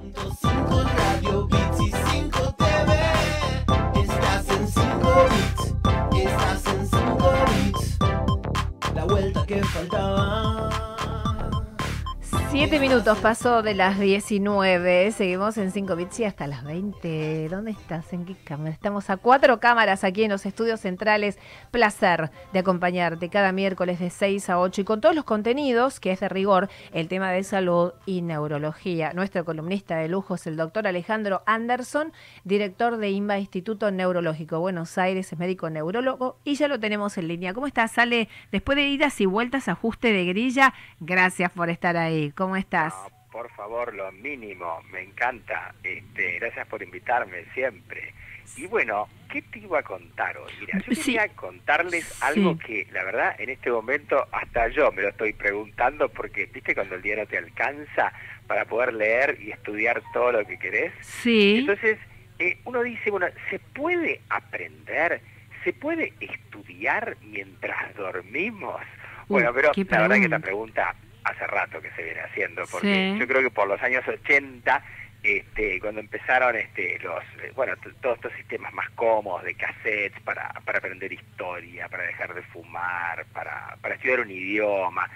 5 Radio Bits y 5 TV. Estás en 5 bits. Estás en 5 bits. La vuelta que faltaba. Siete minutos pasó de las 19. Seguimos en 5 bits y hasta las 20. ¿Dónde estás? ¿En qué cámara? Estamos a cuatro cámaras aquí en los estudios centrales. Placer de acompañarte cada miércoles de 6 a 8 y con todos los contenidos, que es de rigor, el tema de salud y neurología. Nuestro columnista de lujo es el doctor Alejandro Anderson, director de INBA Instituto Neurológico Buenos Aires, es médico neurólogo y ya lo tenemos en línea. ¿Cómo estás? Sale después de idas y vueltas, ajuste de grilla. Gracias por estar ahí. ¿Cómo estás? No, por favor, lo mínimo, me encanta. Este, gracias por invitarme siempre. Y bueno, ¿qué te iba a contar hoy? Mira, yo Sí. quería contarles Sí. algo que, la verdad, en este momento hasta yo me lo estoy preguntando porque, viste, cuando el día no te alcanza para poder leer y estudiar todo lo que querés. Sí. Entonces, eh, uno dice, bueno, ¿se puede aprender? ¿Se puede estudiar mientras dormimos? Bueno, pero la verdad que esta pregunta. Hace rato que se viene haciendo, porque Sí. yo creo que por los años 80, este, cuando empezaron este, los, eh, bueno, todos estos sistemas más cómodos de cassettes para, para aprender historia, para dejar de fumar, para, para estudiar un idioma,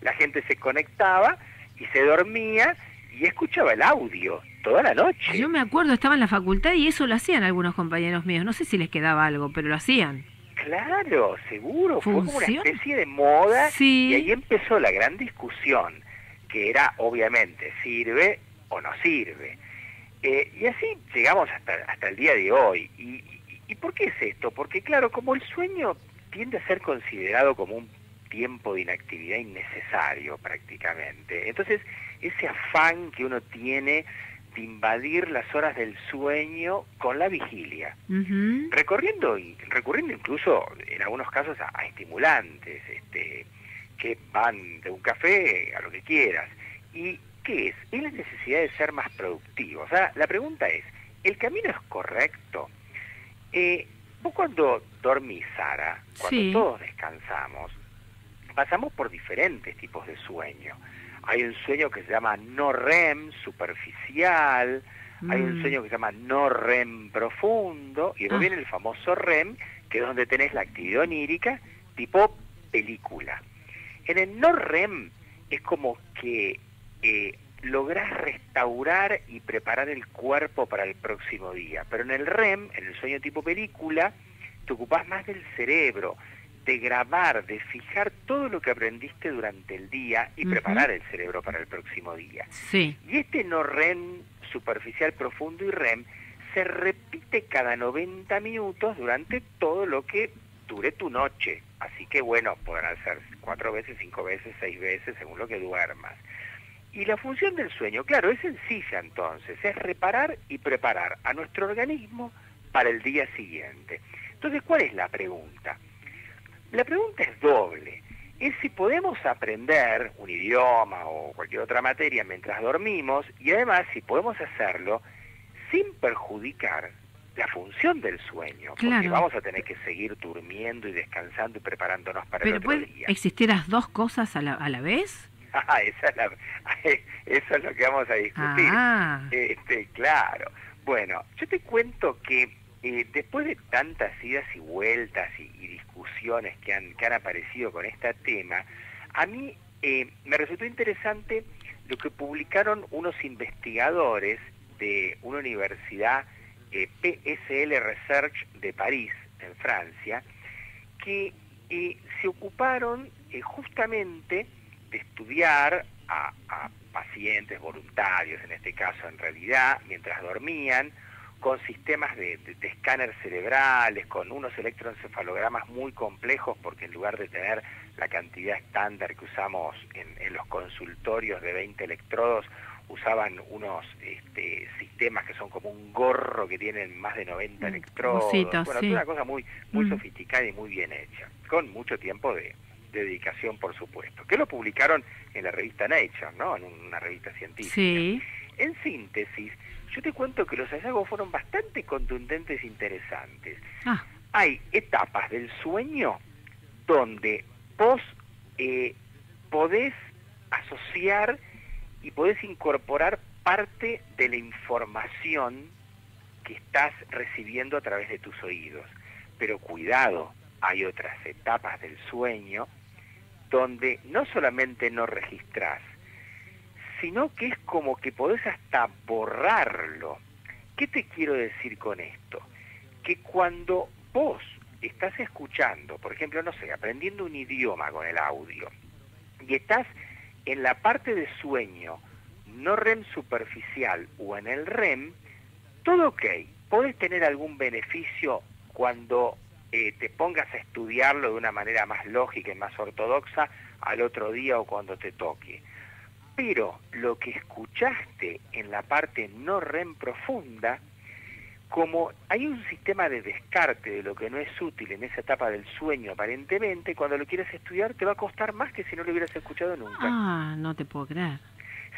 la gente se conectaba y se dormía y escuchaba el audio toda la noche. Yo me acuerdo, estaba en la facultad y eso lo hacían algunos compañeros míos. No sé si les quedaba algo, pero lo hacían. Claro, seguro, fue como una especie de moda Sí. y ahí empezó la gran discusión, que era obviamente sirve o no sirve. Eh, y así llegamos hasta, hasta el día de hoy. Y, y- ¿Y por qué es esto? Porque claro, como el sueño tiende a ser considerado como un tiempo de inactividad innecesario prácticamente, entonces ese afán que uno tiene invadir las horas del sueño con la vigilia. Recorriendo y recurriendo incluso en algunos casos a, a estimulantes este que van de un café a lo que quieras. Y qué es es la necesidad de ser más productivo o sea la pregunta es el camino es correcto Eh, vos cuando dormís Sara cuando Sí. todos descansamos pasamos por diferentes tipos de sueño hay un sueño que se llama no REM superficial hay un Mm. sueño que se llama no REM profundo y después Ah. viene el famoso REM, que es donde tenés la actividad onírica tipo película. En el no REM es como que eh, lográs restaurar y preparar el cuerpo para el próximo día, pero en el REM, en el sueño tipo película, te ocupás más del cerebro, de grabar, de fijar todo lo que aprendiste durante el día y preparar el cerebro para el próximo día. Sí. Y este no REM superficial, profundo y REM se repite cada 90 minutos durante todo lo que dure tu noche. Así que bueno, podrán ser cuatro veces, cinco veces, seis veces, según lo que duermas. Y la función del sueño, claro, es sencilla entonces, es reparar y preparar a nuestro organismo para el día siguiente. Entonces, ¿cuál es la pregunta? La pregunta es doble. Es si podemos aprender un idioma o cualquier otra materia mientras dormimos y además si podemos hacerlo sin perjudicar la función del sueño, porque Claro. vamos a tener que seguir durmiendo y descansando y preparándonos para el Pero otro puede día. existir las dos cosas a la, a la vez. Ah, esa es la- eso es lo que vamos a discutir. Ah. Este, claro. Bueno, yo te cuento que eh, después de tantas idas y vueltas y, discusiones que han, aparecido con este tema, a mí eh, me resultó interesante lo que publicaron unos investigadores de una universidad eh, PSL Research de París, en Francia, que se ocuparon justamente de estudiar a pacientes voluntarios, en este caso en realidad, mientras dormían, con sistemas de, de- de escáner cerebrales, con unos electroencefalogramas muy complejos, porque en lugar de tener la cantidad estándar que usamos en, en los consultorios de 20 electrodos, usaban unos este, sistemas que son como un gorro que tienen más de 90 Mm, electrodos. bueno, sí. es una cosa muy, muy Mm. sofisticada y muy bien hecha, con mucho tiempo de, de dedicación, por supuesto, que lo publicaron en la revista Nature, ¿no? En una revista científica. Sí. En síntesis, yo te cuento que los hallazgos fueron bastante contundentes e interesantes. Ah, Hay etapas del sueño donde vos eh, podés asociar y podés incorporar parte de la información que estás recibiendo a través de tus oídos. Pero cuidado, hay otras etapas del sueño donde no solamente no registras, sino que es como que podés hasta borrarlo. ¿Qué te quiero decir con esto? Que cuando vos estás escuchando, por ejemplo, no sé, aprendiendo un idioma con el audio, y estás en la parte de sueño, no REM superficial o en el REM, todo ok. Podés tener algún beneficio cuando eh, te pongas a estudiarlo de una manera más lógica y más ortodoxa al otro día o cuando te toque. Pero lo que escuchaste en la parte no REM profunda, como hay un sistema de descarte de lo que no es útil en esa etapa del sueño aparentemente, cuando lo quieres estudiar te va a costar más que si no lo hubieras escuchado nunca. Ah, no te puedo creer.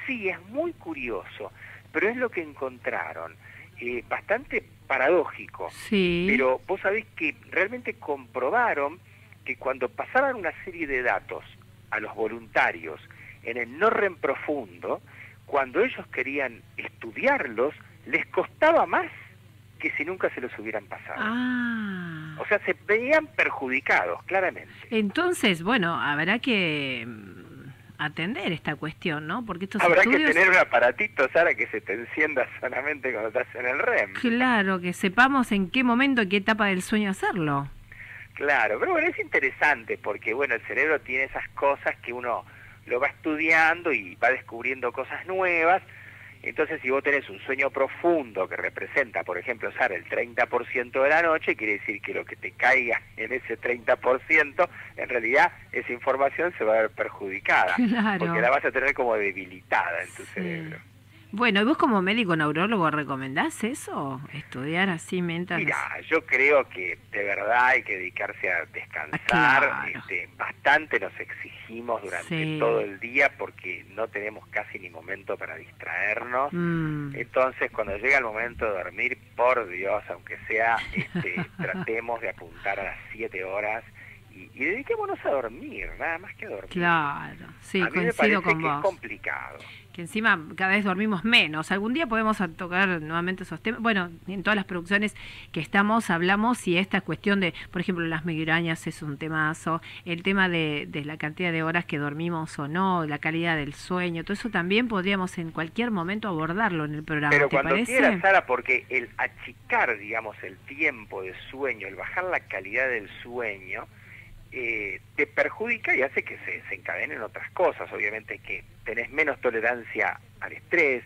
Sí, es muy curioso, pero es lo que encontraron. Eh, bastante paradójico. Sí. Pero vos sabés que realmente comprobaron que cuando pasaban una serie de datos a los voluntarios en el no REM profundo, cuando ellos querían estudiarlos, les costaba más que si nunca se los hubieran pasado. Ah. O sea, se veían perjudicados, claramente. Entonces, bueno, habrá que mm, atender esta cuestión, ¿no? Porque estos Habrá estudios... que tener un aparatito, Sara, que se te encienda solamente cuando estás en el REM. Claro, que sepamos en qué momento, qué etapa del sueño hacerlo. Claro, pero bueno, es interesante porque, bueno, el cerebro tiene esas cosas que uno lo va estudiando y va descubriendo cosas nuevas. Entonces, si vos tenés un sueño profundo que representa, por ejemplo, Sara, el 30% de la noche, quiere decir que lo que te caiga en ese 30%, en realidad esa información se va a ver perjudicada, Claro. porque la vas a tener como debilitada en tu Sí. cerebro. Bueno, ¿y vos como médico neurólogo recomendás eso? Estudiar así mientras... Mira, yo creo que de verdad hay que dedicarse a descansar. Claro. Este, bastante nos exigimos durante Sí. todo el día porque no tenemos casi ni momento para distraernos. Mm, Entonces, cuando llega el momento de dormir, por Dios, aunque sea, este, tratemos de apuntar a las 7 horas y, y dediquémonos a dormir, nada más que a dormir. claro, sí, a mí me parece con que es complicado. Que encima cada vez dormimos menos. Algún día podemos tocar nuevamente esos temas. Bueno, en todas las producciones que estamos hablamos y esta cuestión de, por ejemplo, las migrañas es un temazo, el tema de, de la cantidad de horas que dormimos o no, la calidad del sueño, todo eso también podríamos en cualquier momento abordarlo en el programa. Pero ¿Te cuando parece? quieras, Sara, porque el achicar, digamos, el tiempo de sueño, el bajar la calidad del sueño, eh, te perjudica y hace que se desencadenen otras cosas. Obviamente que tenés menos tolerancia al estrés,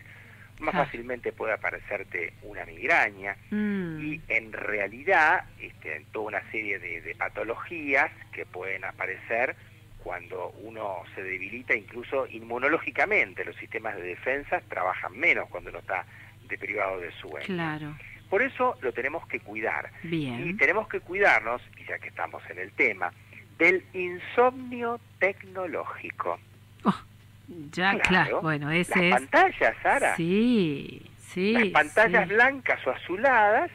más fácilmente puede aparecerte una migraña Mm, y en realidad este, en toda una serie de, de patologías que pueden aparecer cuando uno se debilita incluso inmunológicamente. Los sistemas de defensa trabajan menos cuando uno está deprivado de sueño. claro, Por eso lo tenemos que cuidar. Y tenemos que cuidarnos, y ya que estamos en el tema, del insomnio tecnológico. Oh, ya, claro, Claro. bueno, Las ese es... pantallas, Sara, Sí, sí. las pantallas sí. blancas o azuladas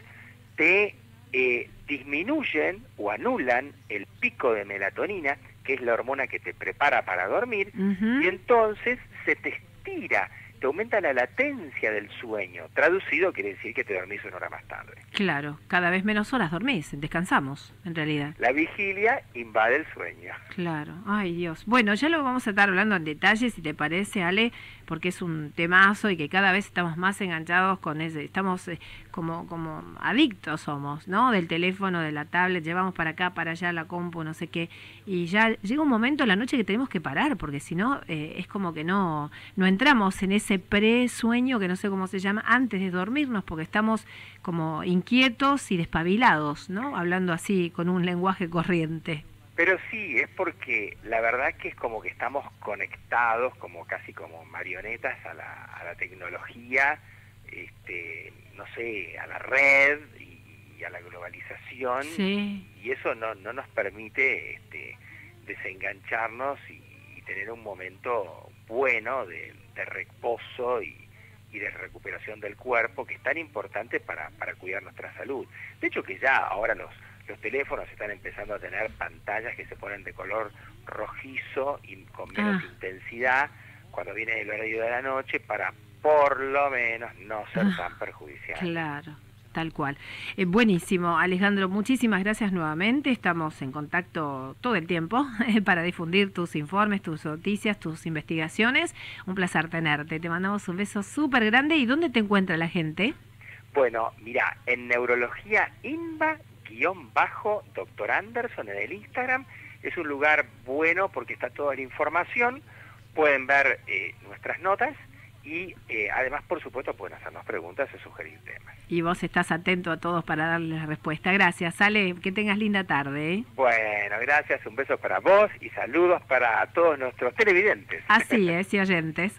te eh, disminuyen o anulan el pico de melatonina, que es la hormona que te prepara para dormir, y entonces se te estira, te aumenta la latencia del sueño. Traducido quiere decir que te dormís una hora más tarde. Claro, cada vez menos horas dormís, descansamos, en realidad. La vigilia invade el sueño. Claro, ay Dios. Bueno, ya lo vamos a estar hablando en detalle, si te parece, Ale, porque es un temazo y que cada vez estamos más enganchados con ese, estamos eh, como, como adictos somos, ¿no? Del teléfono, de la tablet, llevamos para acá, para allá la compu, no sé qué, y ya llega un momento en la noche que tenemos que parar, porque si no, eh, es como que no, no entramos en ese pre-sueño, que no sé cómo se llama, antes de dormirnos, porque estamos como inquietos y despabilados, ¿no? Hablando así, con un lenguaje corriente. Pero sí, es porque la verdad que es como que estamos conectados, como casi como marionetas a la, a la tecnología, este, no sé, a la red y, y a la globalización. Sí. Y eso no, no nos permite este, desengancharnos y, y tener un momento bueno de, de reposo y, y de recuperación del cuerpo, que es tan importante para, para cuidar nuestra salud. De hecho que ya ahora los, los teléfonos están empezando a tener pantallas que se ponen de color rojizo y con menos Ah. intensidad cuando viene el horario de la noche para por lo menos no ser Ah, tan perjudicial. Claro, tal cual. Eh, buenísimo, Alejandro, muchísimas gracias nuevamente. Estamos en contacto todo el tiempo para difundir tus informes, tus noticias, tus investigaciones. Un placer tenerte. Te mandamos un beso súper grande. ¿Y dónde te encuentra la gente? Bueno, mira, en neurología INVA guion bajo doctor Anderson en el Instagram es un lugar bueno porque está toda la información, pueden ver eh, nuestras notas y eh, además, por supuesto, pueden hacernos preguntas y sugerir temas. Y vos estás atento a todos para darles respuesta. Gracias, Ale. Que tengas linda tarde. ¿eh? Bueno, gracias, un beso para vos y saludos para todos nuestros televidentes. Así es, y oyentes.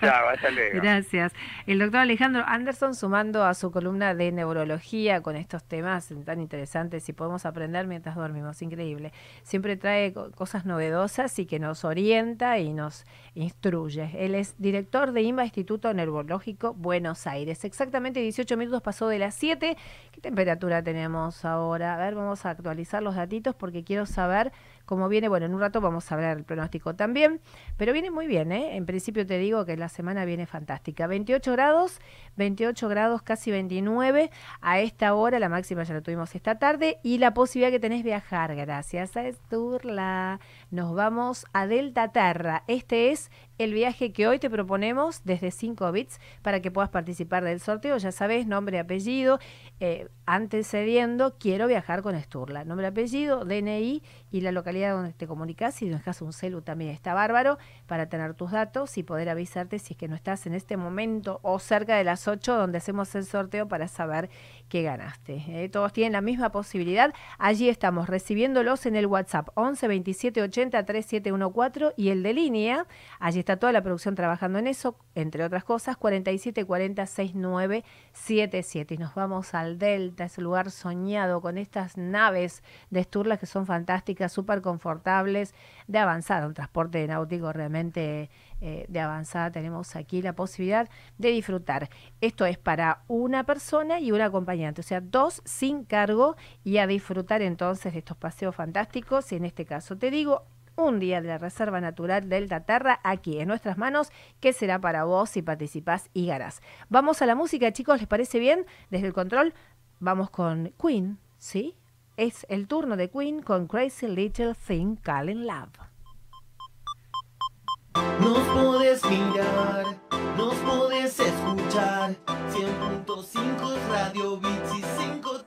Chao, hasta luego. Gracias. El doctor Alejandro Anderson sumando a su columna de neurología con estos temas tan interesantes y podemos aprender mientras dormimos. Increíble. Siempre trae co- cosas novedosas y que nos orienta y nos instruye. Él es director de Instituto Neurológico Buenos Aires. Exactamente 18 minutos pasó de las 7. ¿Qué temperatura tenemos ahora? A ver, vamos a actualizar los datitos porque quiero saber cómo viene. Bueno, en un rato vamos a hablar el pronóstico también, pero viene muy bien, ¿eh? En principio te digo que la semana viene fantástica. 28 grados, 28 grados, casi 29 a esta hora, la máxima ya la tuvimos esta tarde y la posibilidad que tenés viajar, gracias a Esturla. Nos vamos a Delta Terra. Este es el viaje que hoy te proponemos desde 5 bits para que puedas participar del sorteo. Ya sabes, nombre, apellido, eh, antecediendo, quiero viajar con Esturla. Nombre, apellido, DNI y la localidad donde te comunicas. Si no dejas un celu también está bárbaro para tener tus datos y poder avisarte si es que no estás en este momento o cerca de las 8 donde hacemos el sorteo para saber que ganaste. ¿eh? Todos tienen la misma posibilidad. Allí estamos recibiéndolos en el WhatsApp 11 27 80 3714 y el de línea. Allí está toda la producción trabajando en eso, entre otras cosas, 47 40 69 77. Y nos vamos al Delta, ese lugar soñado con estas naves de Sturla que son fantásticas, súper confortables, de avanzada, un transporte náutico realmente eh, de avanzada. Tenemos aquí la posibilidad de disfrutar. Esto es para una persona y un acompañante, o sea, dos sin cargo y a disfrutar entonces de estos paseos fantásticos. Y en este caso te digo, un día de la Reserva Natural Delta Terra aquí en nuestras manos, que será para vos si participás y ganás. Vamos a la música, chicos, ¿les parece bien? Desde el control, vamos con Queen, ¿sí? Es el turno de Queen con Crazy Little Thing Calling Love. Nos podés mirar, nos podés escuchar. 100.5 Radio y 5